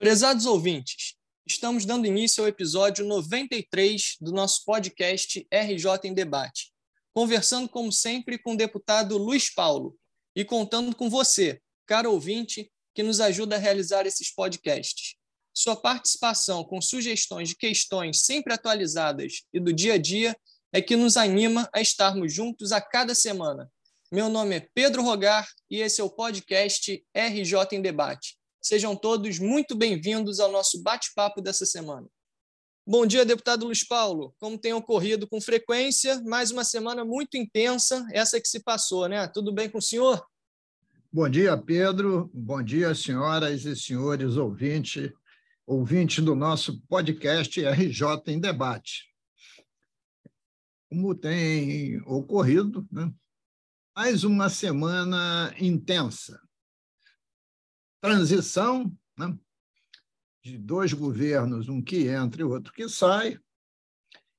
Prezados ouvintes, estamos dando início ao episódio 93 do nosso podcast RJ em Debate, conversando, como sempre, com o deputado Luiz Paulo e contando com você, caro ouvinte, que nos ajuda a realizar esses podcasts. Sua participação com sugestões de questões sempre atualizadas e do dia a dia é que nos anima a estarmos juntos a cada semana. Meu nome é Pedro Rogar e esse é o podcast RJ em Debate Sejam todos muito bem-vindos ao nosso bate-papo dessa semana. Bom dia, deputado Luiz Paulo. Como tem ocorrido com frequência, mais uma semana muito intensa, essa que se passou, né? Tudo bem com o senhor? Bom dia, Pedro. Bom dia, senhoras e senhores ouvintes, ouvintes do nosso podcast RJ em Debate. Como tem ocorrido, né? mais uma semana intensa transição né, de dois governos, um que entra e outro que sai.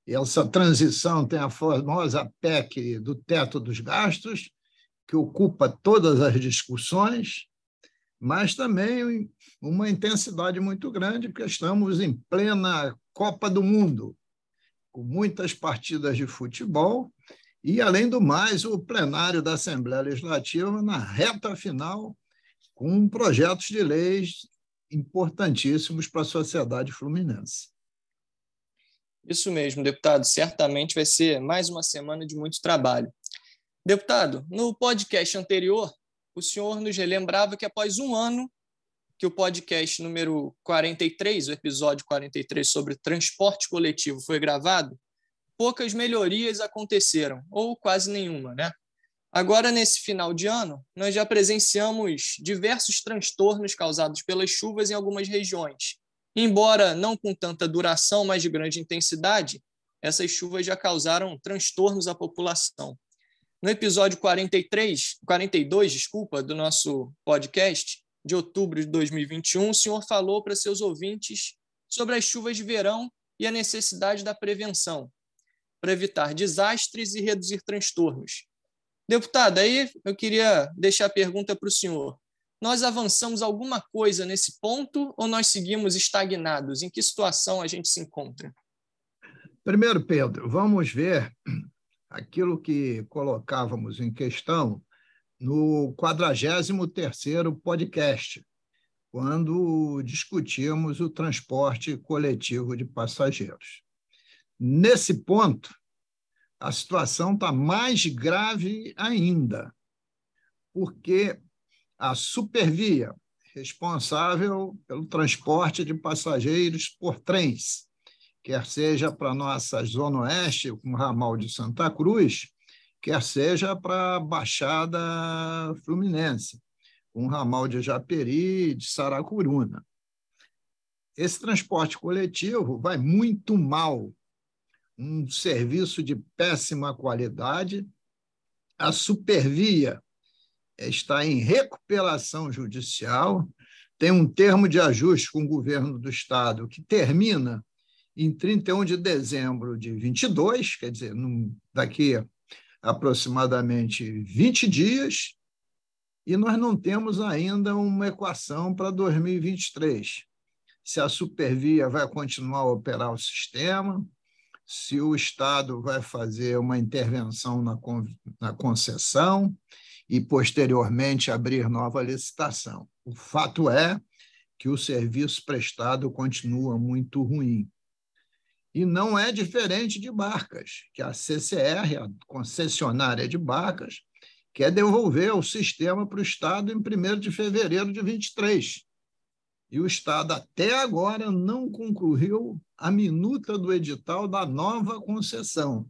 Essa transição tem a famosa PEC do teto dos gastos, que ocupa todas as discussões, mas também uma intensidade muito grande, porque estamos em plena Copa do Mundo, com muitas partidas de futebol, e, além do mais, o plenário da Assembleia Legislativa na reta final com projetos de leis importantíssimos para a sociedade fluminense. Isso mesmo, deputado. Certamente vai ser mais uma semana de muito trabalho. Deputado, no podcast anterior, o senhor nos relembrava que após um ano que o podcast número 43, o episódio 43 sobre transporte coletivo foi gravado, poucas melhorias aconteceram, ou quase nenhuma, né? Agora, nesse final de ano, nós já presenciamos diversos transtornos causados pelas chuvas em algumas regiões. Embora não com tanta duração, mas de grande intensidade, essas chuvas já causaram transtornos à população. No episódio 43, 42, desculpa, do nosso podcast, de outubro de 2021, o senhor falou para seus ouvintes sobre as chuvas de verão e a necessidade da prevenção, para evitar desastres e reduzir transtornos. Deputado, aí eu queria deixar a pergunta para o senhor. Nós avançamos alguma coisa nesse ponto ou nós seguimos estagnados? Em que situação a gente se encontra? Primeiro, Pedro, vamos ver aquilo que colocávamos em questão no 43º podcast, quando discutíamos o transporte coletivo de passageiros. Nesse ponto, a situação está mais grave ainda, porque a Supervia, responsável pelo transporte de passageiros por trens, quer seja para nossa Zona Oeste, com o ramal de Santa Cruz, quer seja para a Baixada Fluminense, com o ramal de Japeri, de Saracuruna. Esse transporte coletivo vai muito mal um serviço de péssima qualidade. A Supervia está em recuperação judicial, tem um termo de ajuste com o governo do Estado que termina em 31 de dezembro de 22, quer dizer, daqui a aproximadamente 20 dias, e nós não temos ainda uma equação para 2023. Se a Supervia vai continuar a operar o sistema, se o Estado vai fazer uma intervenção na, na concessão e, posteriormente, abrir nova licitação. O fato é que o serviço prestado continua muito ruim. E não é diferente de barcas, que a CCR, a concessionária de barcas, quer devolver o sistema para o Estado em 1 de fevereiro de 23 e o Estado até agora não concluiu a minuta do edital da nova concessão.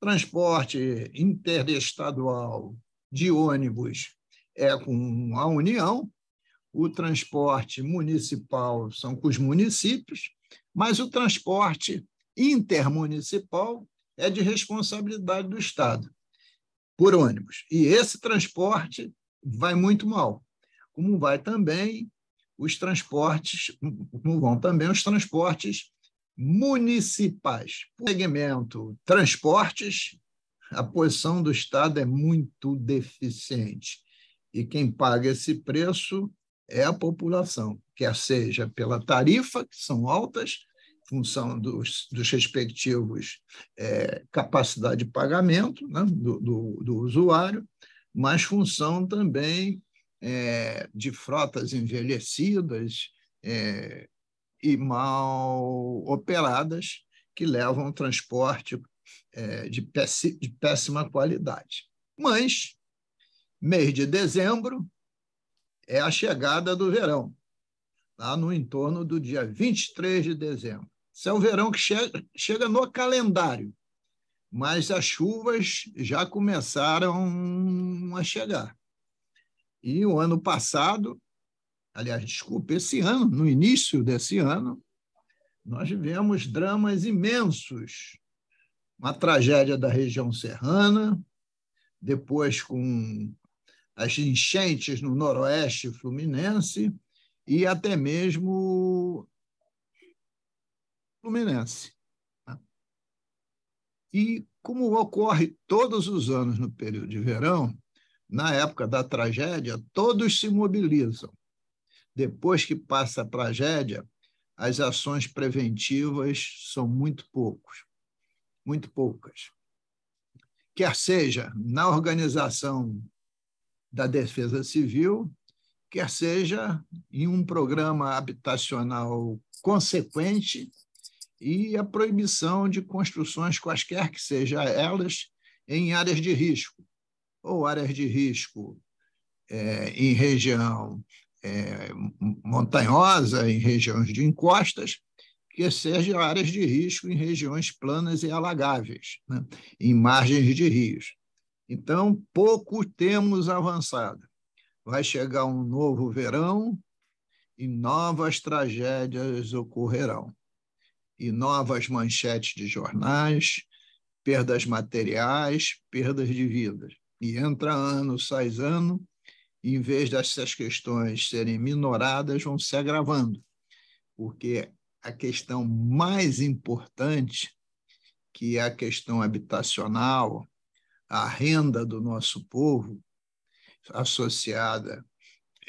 Transporte interestadual de ônibus é com a União, o transporte municipal são com os municípios, mas o transporte intermunicipal é de responsabilidade do Estado, por ônibus. E esse transporte vai muito mal como vai também os transportes, como vão também os transportes municipais. O segmento transportes, a posição do Estado é muito deficiente. E quem paga esse preço é a população, quer seja pela tarifa, que são altas, função dos, dos respectivos é, capacidade de pagamento né, do, do, do, usuário, mas função também é, de frotas envelhecidas é, e mal operadas que levam transporte é, de, de péssima qualidade. Mas, mês de dezembro, é a chegada do verão, lá no entorno do dia 23 de dezembro. Isso é o verão que chega, chega no calendário, mas as chuvas já começaram a chegar. E o ano passado, aliás, desculpe, esse ano, no início desse ano, nós vivemos dramas imensos. Uma tragédia da região serrana, depois com as enchentes no noroeste fluminense e até mesmo Fluminense. Né? E como ocorre todos os anos no período de verão, na época da tragédia, todos se mobilizam. Depois que passa a tragédia, as ações preventivas são muito poucos, muito poucas. Quer seja na organização da Defesa Civil, quer seja em um programa habitacional consequente e a proibição de construções quaisquer que sejam elas em áreas de risco, ou áreas de risco é, em região é, montanhosa, em regiões de encostas, que sejam áreas de risco em regiões planas e alagáveis, né? em margens de rios. Então, pouco temos avançado. Vai chegar um novo verão e novas tragédias ocorrerão. E novas manchetes de jornais, perdas materiais, perdas de vidas. E entra ano, sai ano, e em vez dessas questões serem minoradas, vão se agravando. Porque a questão mais importante, que é a questão habitacional, a renda do nosso povo, associada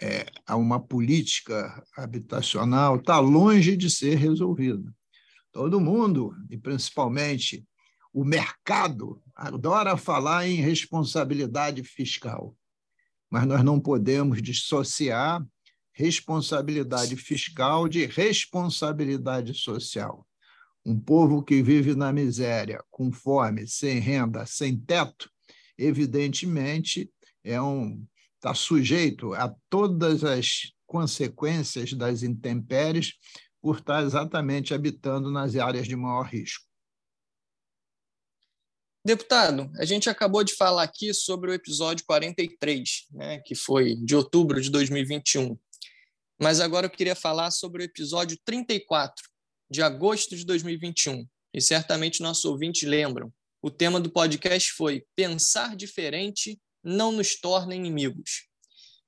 é, a uma política habitacional, está longe de ser resolvida. Todo mundo, e principalmente o mercado, adora falar em responsabilidade fiscal, mas nós não podemos dissociar responsabilidade fiscal de responsabilidade social. Um povo que vive na miséria, com fome, sem renda, sem teto, evidentemente, é um está sujeito a todas as consequências das intempéries por estar exatamente habitando nas áreas de maior risco. Deputado, a gente acabou de falar aqui sobre o episódio 43, né, que foi de outubro de 2021. Mas agora eu queria falar sobre o episódio 34, de agosto de 2021. E certamente nossos ouvintes lembram. O tema do podcast foi Pensar diferente não nos torna inimigos.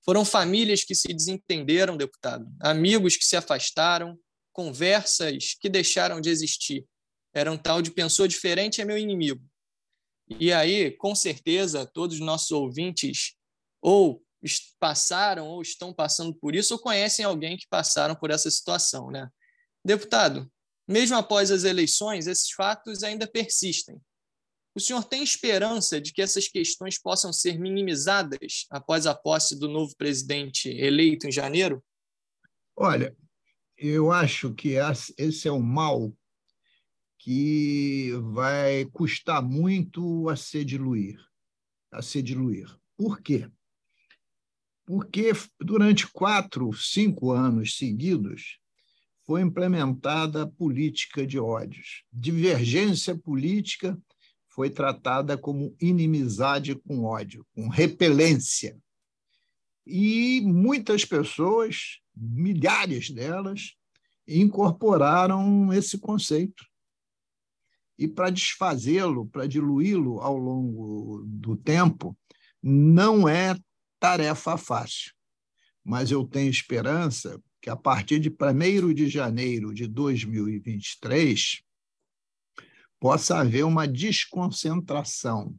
Foram famílias que se desentenderam, deputado, amigos que se afastaram, conversas que deixaram de existir. Era um tal de pensou diferente é meu inimigo. E aí, com certeza, todos os nossos ouvintes ou passaram ou estão passando por isso ou conhecem alguém que passaram por essa situação, né? Deputado, mesmo após as eleições, esses fatos ainda persistem. O senhor tem esperança de que essas questões possam ser minimizadas após a posse do novo presidente eleito em janeiro? Olha, eu acho que esse é um mal que vai custar muito a se diluir. A se diluir. Por quê? Porque durante quatro, cinco anos seguidos, foi implementada a política de ódios, divergência política foi tratada como inimizade com ódio, com repelência. E muitas pessoas, milhares delas, incorporaram esse conceito. E para desfazê-lo, para diluí-lo ao longo do tempo, não é tarefa fácil. Mas eu tenho esperança que, a partir de 1 de janeiro de 2023, possa haver uma desconcentração,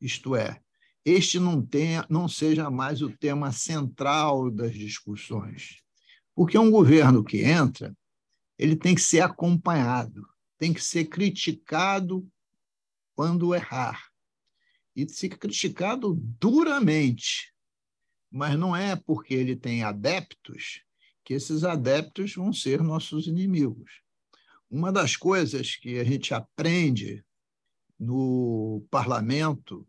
isto é, este não, tenha, não seja mais o tema central das discussões. Porque um governo que entra, ele tem que ser acompanhado, tem que ser criticado quando errar. E ser criticado duramente. Mas não é porque ele tem adeptos que esses adeptos vão ser nossos inimigos. Uma das coisas que a gente aprende no parlamento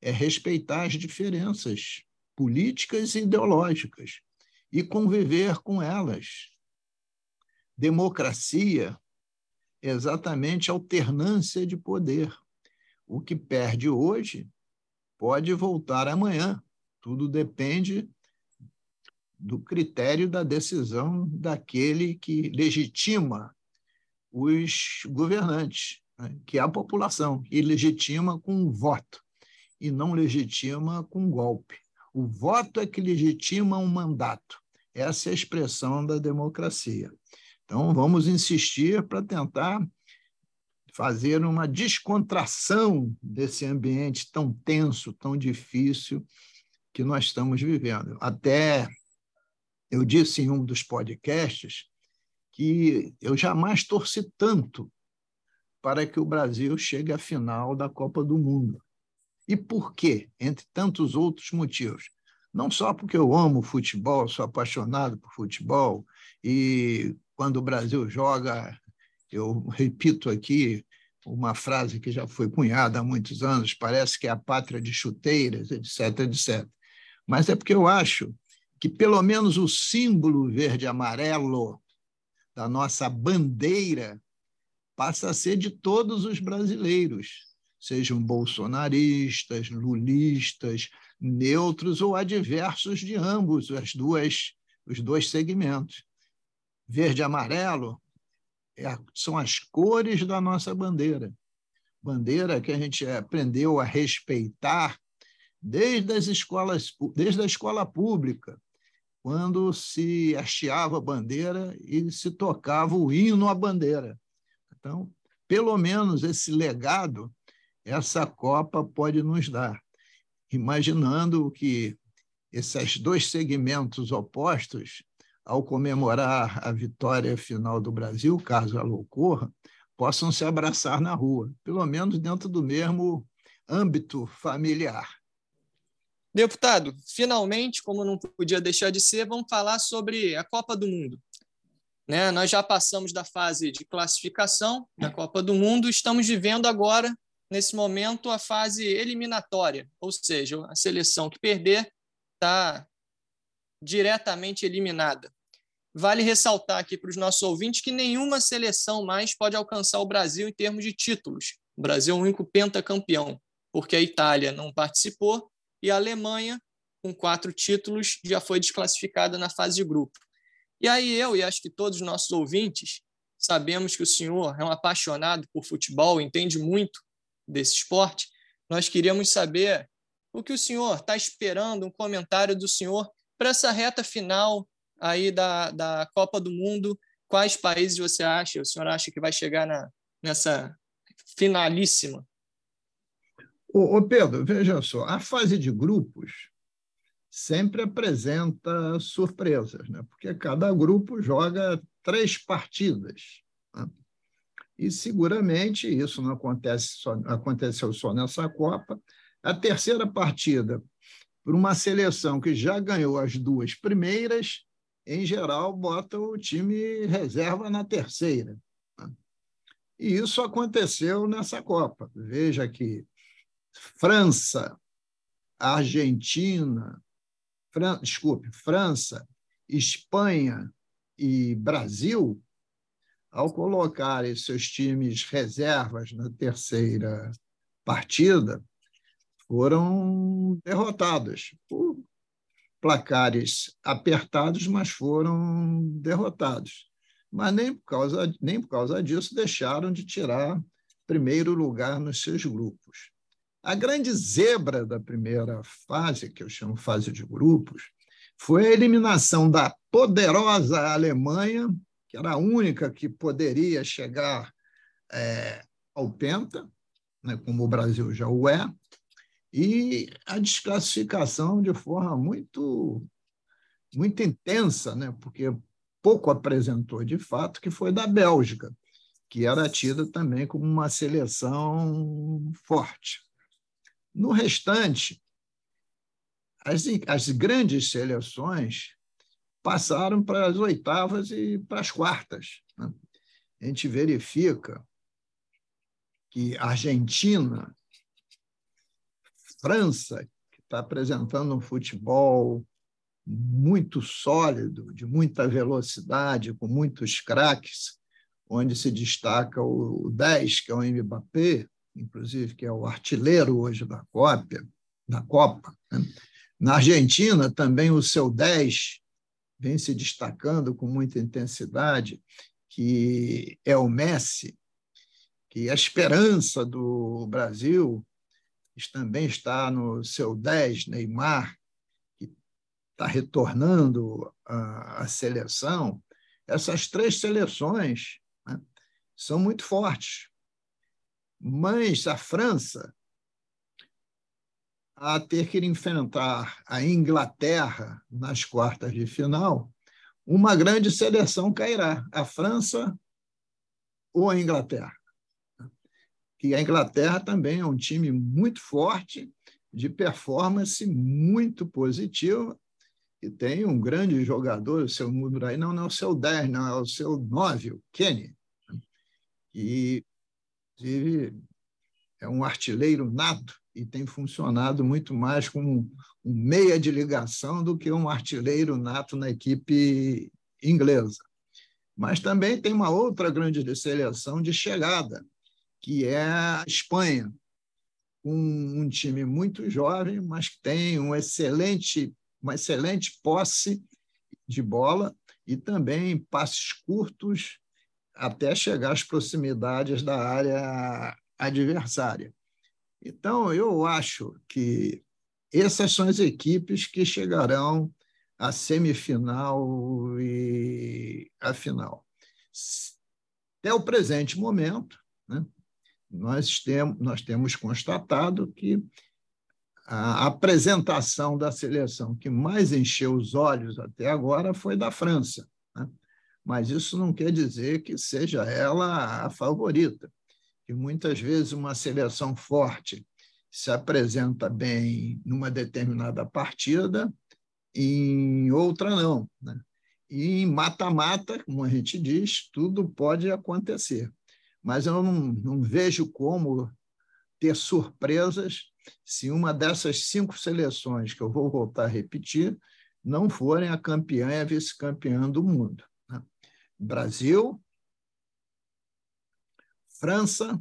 é respeitar as diferenças políticas e ideológicas e conviver com elas. Democracia exatamente alternância de poder. O que perde hoje pode voltar amanhã. Tudo depende do critério da decisão daquele que legitima os governantes, né? que é a população, e legitima com um voto e não legitima com golpe. O voto é que legitima um mandato. Essa é a expressão da democracia. Então, vamos insistir para tentar fazer uma descontração desse ambiente tão tenso, tão difícil que nós estamos vivendo. Até eu disse em um dos podcasts que eu jamais torci tanto para que o Brasil chegue à final da Copa do Mundo. E por quê? Entre tantos outros motivos. Não só porque eu amo futebol, sou apaixonado por futebol, e quando o Brasil joga, eu repito aqui uma frase que já foi cunhada há muitos anos, parece que é a pátria de chuteiras, etc, etc. Mas é porque eu acho que pelo menos o símbolo verde-amarelo da nossa bandeira passa a ser de todos os brasileiros sejam bolsonaristas, lulistas, neutros ou adversos de ambos as duas, os dois segmentos. Verde e amarelo é, são as cores da nossa bandeira. Bandeira que a gente aprendeu a respeitar desde as escolas, desde a escola pública, quando se hasteava a bandeira e se tocava o hino à bandeira. Então, pelo menos esse legado essa Copa pode nos dar, imaginando que esses dois segmentos opostos, ao comemorar a vitória final do Brasil, caso ela ocorra, possam se abraçar na rua, pelo menos dentro do mesmo âmbito familiar. Deputado, finalmente, como não podia deixar de ser, vamos falar sobre a Copa do Mundo. Né? Nós já passamos da fase de classificação da Copa do Mundo, estamos vivendo agora nesse momento, a fase eliminatória, ou seja, a seleção que perder está diretamente eliminada. Vale ressaltar aqui para os nossos ouvintes que nenhuma seleção mais pode alcançar o Brasil em termos de títulos. O Brasil é o único pentacampeão, porque a Itália não participou e a Alemanha, com quatro títulos, já foi desclassificada na fase de grupo. E aí eu e acho que todos os nossos ouvintes sabemos que o senhor é um apaixonado por futebol, entende muito desse esporte, nós queríamos saber o que o senhor está esperando, um comentário do senhor para essa reta final aí da, da Copa do Mundo. Quais países você acha? O senhor acha que vai chegar na, nessa finalíssima? Ô, ô Pedro, veja só, a fase de grupos sempre apresenta surpresas, né? porque cada grupo joga três partidas. Né? e seguramente isso não acontece só, aconteceu só nessa Copa. A terceira partida, por uma seleção que já ganhou as duas primeiras, em geral, bota o time reserva na terceira. Né? E isso aconteceu nessa Copa. Veja que França, Argentina, Fran... desculpe, França, Espanha e Brasil ao colocarem seus times reservas na terceira partida, foram derrotados por placares apertados, mas foram derrotados. Mas nem por causa, nem por causa disso deixaram de tirar primeiro lugar nos seus grupos. A grande zebra da primeira fase, que eu chamo fase de grupos, foi a eliminação da poderosa Alemanha que era a única que poderia chegar é, ao Penta, né, como o Brasil já o é, e a desclassificação de forma muito, muito intensa, né? porque pouco apresentou de fato, que foi da Bélgica, que era tida também como uma seleção forte. No restante, as, as grandes seleções passaram para as oitavas e para as quartas. Né? A gente verifica que a Argentina França, que está apresentando um futebol muito sólido, de muita velocidade, com muitos craques, onde se destaca o 10, que é o Mbappé, inclusive, que é o artilheiro hoje da Copa. Da Copa né? Na Argentina, também o seu 10 vem se destacando com muita intensidade, que é o Messi, que é a esperança do Brasil, também está no seu 10, Neymar, que está retornando à, seleção. Essas três seleções né, são muito fortes. Mas a França, a ter que enfrentar a Inglaterra nas quartas de final, uma grande seleção cairá, a França ou a Inglaterra que a Inglaterra também é um time muito forte, de performance muito positiva, e tem um grande jogador, o seu número aí não, não é o seu 10, não, é o seu 9, o Kenny, que é um artilheiro nato e tem funcionado muito mais como um meia de ligação do que um artilheiro nato na equipe inglesa. Mas também tem uma outra grande seleção de chegada, que é a Espanha, com um time muito jovem, mas que tem um excelente, uma excelente posse de bola e também passes curtos até chegar às proximidades da área adversária. Então, eu acho que essas são as equipes que chegarão à semifinal e à final. Até o presente momento, né, nós, temos nós temos constatado que a apresentação da seleção que mais encheu os olhos até agora foi da França. Né? Mas isso não quer dizer que seja ela a favorita, que muitas vezes uma seleção forte se apresenta bem numa determinada partida, em outra não. Né? E em mata-mata, como a gente diz, tudo pode acontecer mas eu não, não vejo como ter surpresas se uma dessas cinco seleções, que eu vou voltar a repetir, não forem a campeã e a vice-campeã do mundo. Né? Brasil, França,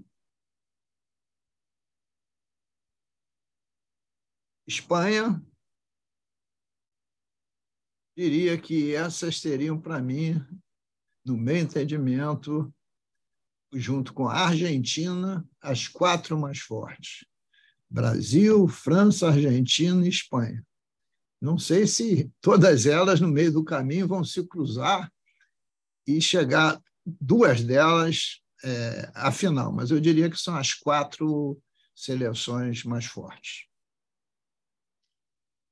Espanha, diria que essas seriam, para mim, no meu entendimento, junto com a Argentina, as quatro mais fortes: Brasil, França, Argentina e Espanha. Não sei se todas elas, no meio do caminho, vão se cruzar e chegar duas delas é, à final, mas eu diria que são as quatro seleções mais fortes.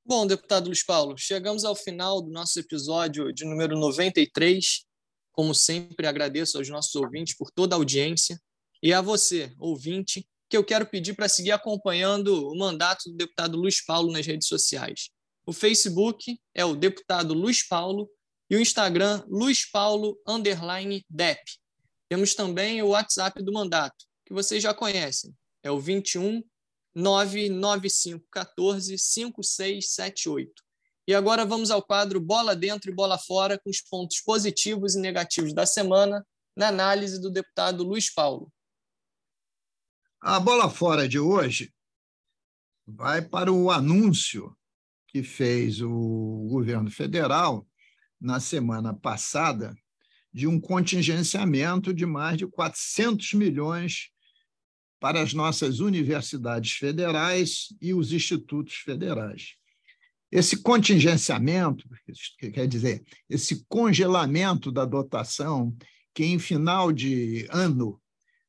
Bom, deputado Luiz Paulo, chegamos ao final do nosso episódio de número 93 como sempre, agradeço aos nossos ouvintes por toda a audiência e a você, ouvinte, que eu quero pedir para seguir acompanhando o mandato do deputado Luiz Paulo nas redes sociais. O Facebook é o deputado Luiz Paulo e o Instagram Luiz Paulo underline Dep. Temos também o WhatsApp do mandato, que vocês já conhecem. É o 21 995 14 5678. E agora vamos ao quadro Bola Dentro e Bola Fora, com os pontos positivos e negativos da semana, na análise do deputado Luiz Paulo. A bola fora de hoje vai para o anúncio que fez o governo federal na semana passada de um contingenciamento de mais de 400 milhões para as nossas universidades federais e os institutos federais. Esse contingenciamento, que quer dizer, esse congelamento da dotação, que em final de ano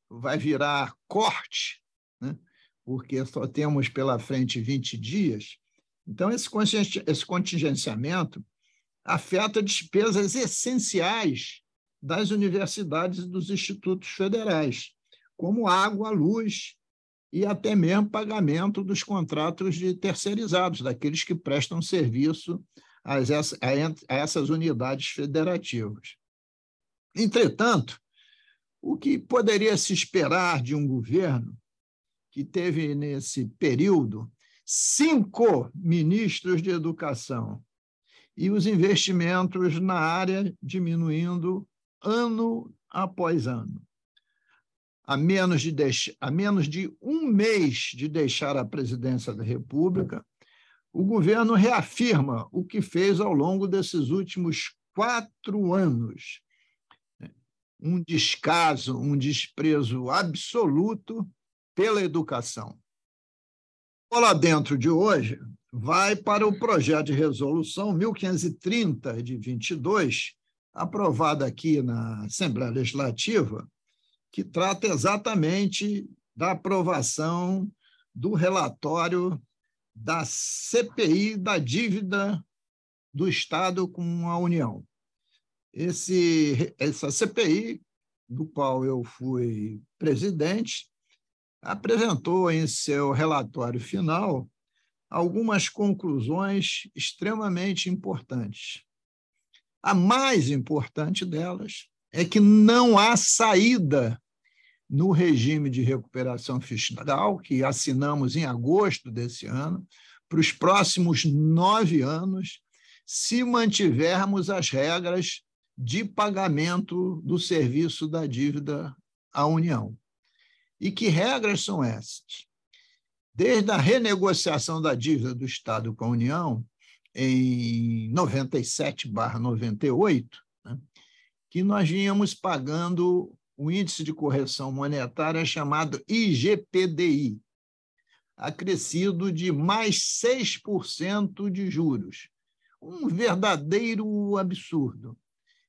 vai virar corte, né? porque só temos pela frente 20 dias. Então, esse contingenciamento afeta despesas essenciais das universidades e dos institutos federais, como água, luz e até mesmo pagamento dos contratos de terceirizados, daqueles que prestam serviço a essas unidades federativas. Entretanto, o que poderia se esperar de um governo que teve, nesse período, cinco ministros de educação e os investimentos na área diminuindo ano após ano. A menos, de deix... a menos de um mês de deixar a presidência da República, o governo reafirma o que fez ao longo desses últimos quatro anos. Um descaso, um desprezo absoluto pela educação. O Lá Dentro de hoje vai para o projeto de resolução 1530 de 22, aprovada aqui na Assembleia Legislativa, que trata exatamente da aprovação do relatório da CPI da dívida do Estado com a União. Esse, essa CPI, do qual eu fui presidente, apresentou em seu relatório final algumas conclusões extremamente importantes. A mais importante delas é que não há saída no regime de recuperação fiscal, que assinamos em agosto desse ano, para os próximos nove anos, se mantivermos as regras de pagamento do serviço da dívida à União. E que regras são essas? Desde a renegociação da dívida do Estado com a União, em 97/98, né, que nós vínhamos pagando o índice de correção monetária chamado IGPDI, acrescido de mais 6% de juros. Um verdadeiro absurdo.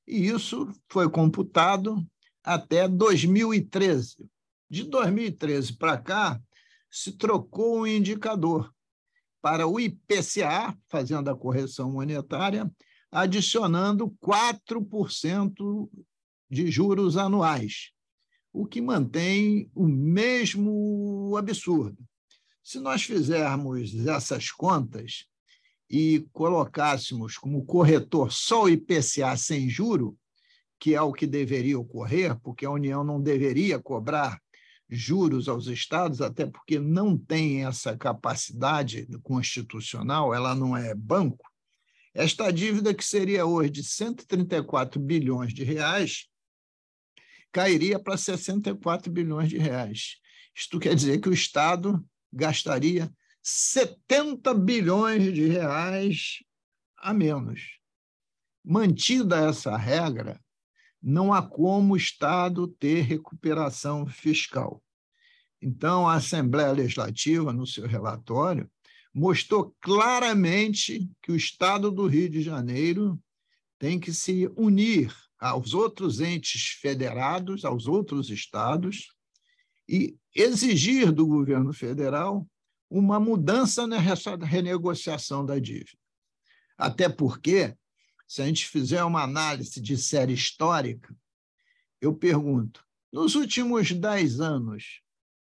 E isso foi computado até 2013. De 2013 para cá, se trocou o indicador para o IPCA, fazendo a correção monetária, adicionando 4% de juros anuais, o que mantém o mesmo absurdo. Se nós fizermos essas contas e colocássemos como corretor só o IPCA sem juro, que é o que deveria ocorrer, porque a União não deveria cobrar juros aos estados, até porque não tem essa capacidade constitucional, ela não é banco. Esta dívida, que seria hoje de 134 bilhões de reais, cairia para 64 bilhões de reais. Isto quer dizer que o Estado gastaria 70 bilhões de reais a menos. Mantida essa regra, não há como o Estado ter recuperação fiscal. Então, a Assembleia Legislativa, no seu relatório, mostrou claramente que o Estado do Rio de Janeiro tem que se unir aos outros entes federados, aos outros estados, e exigir do governo federal uma mudança na renegociação da dívida. Até porque se a gente fizer uma análise de série histórica, eu pergunto: nos últimos dez anos,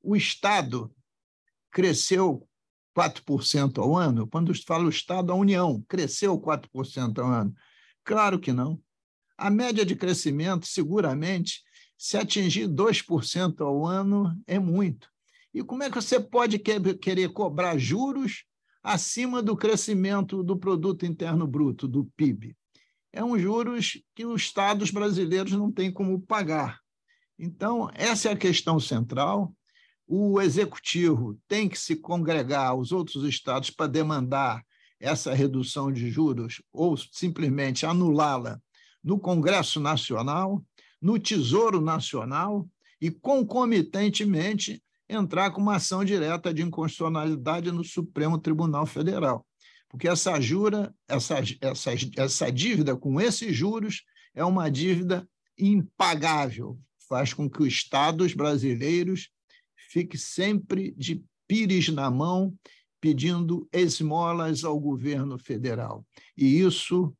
o Estado cresceu 4% ao ano? Quando falo Estado, a União cresceu 4% ao ano? Claro que não. A média de crescimento, seguramente, se atingir 2% ao ano, é muito. E como é que você pode querer cobrar juros acima do crescimento do produto interno bruto, do PIB? é um juros que os estados brasileiros não têm como pagar. Então, essa é a questão central. O executivo tem que se congregar aos outros estados para demandar essa redução de juros ou simplesmente anulá-la no Congresso Nacional, no Tesouro Nacional e, concomitantemente, entrar com uma ação direta de inconstitucionalidade no Supremo Tribunal Federal porque essa jura, essa, essa, essa dívida com esses juros é uma dívida impagável, faz com que os estados brasileiros fiquem sempre de pires na mão, pedindo esmolas ao governo federal. E isso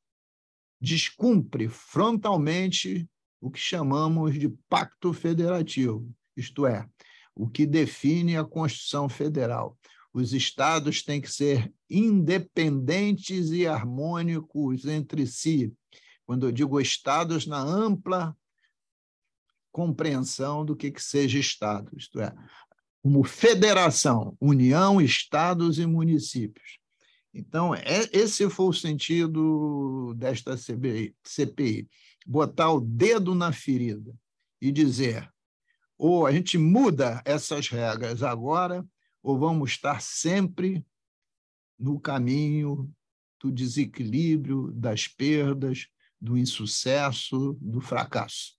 descumpre frontalmente o que chamamos de pacto federativo, isto é, o que define a Constituição Federal. Os estados têm que ser independentes e harmônicos entre si. Quando eu digo estados, na ampla compreensão do que, que seja estado, isto é, como federação, união, estados e municípios. Então, é, esse foi o sentido desta CPI, CPI, botar o dedo na ferida e dizer: ou a gente muda essas regras agora, ou vamos estar sempre no caminho do desequilíbrio, das perdas, do insucesso, do fracasso.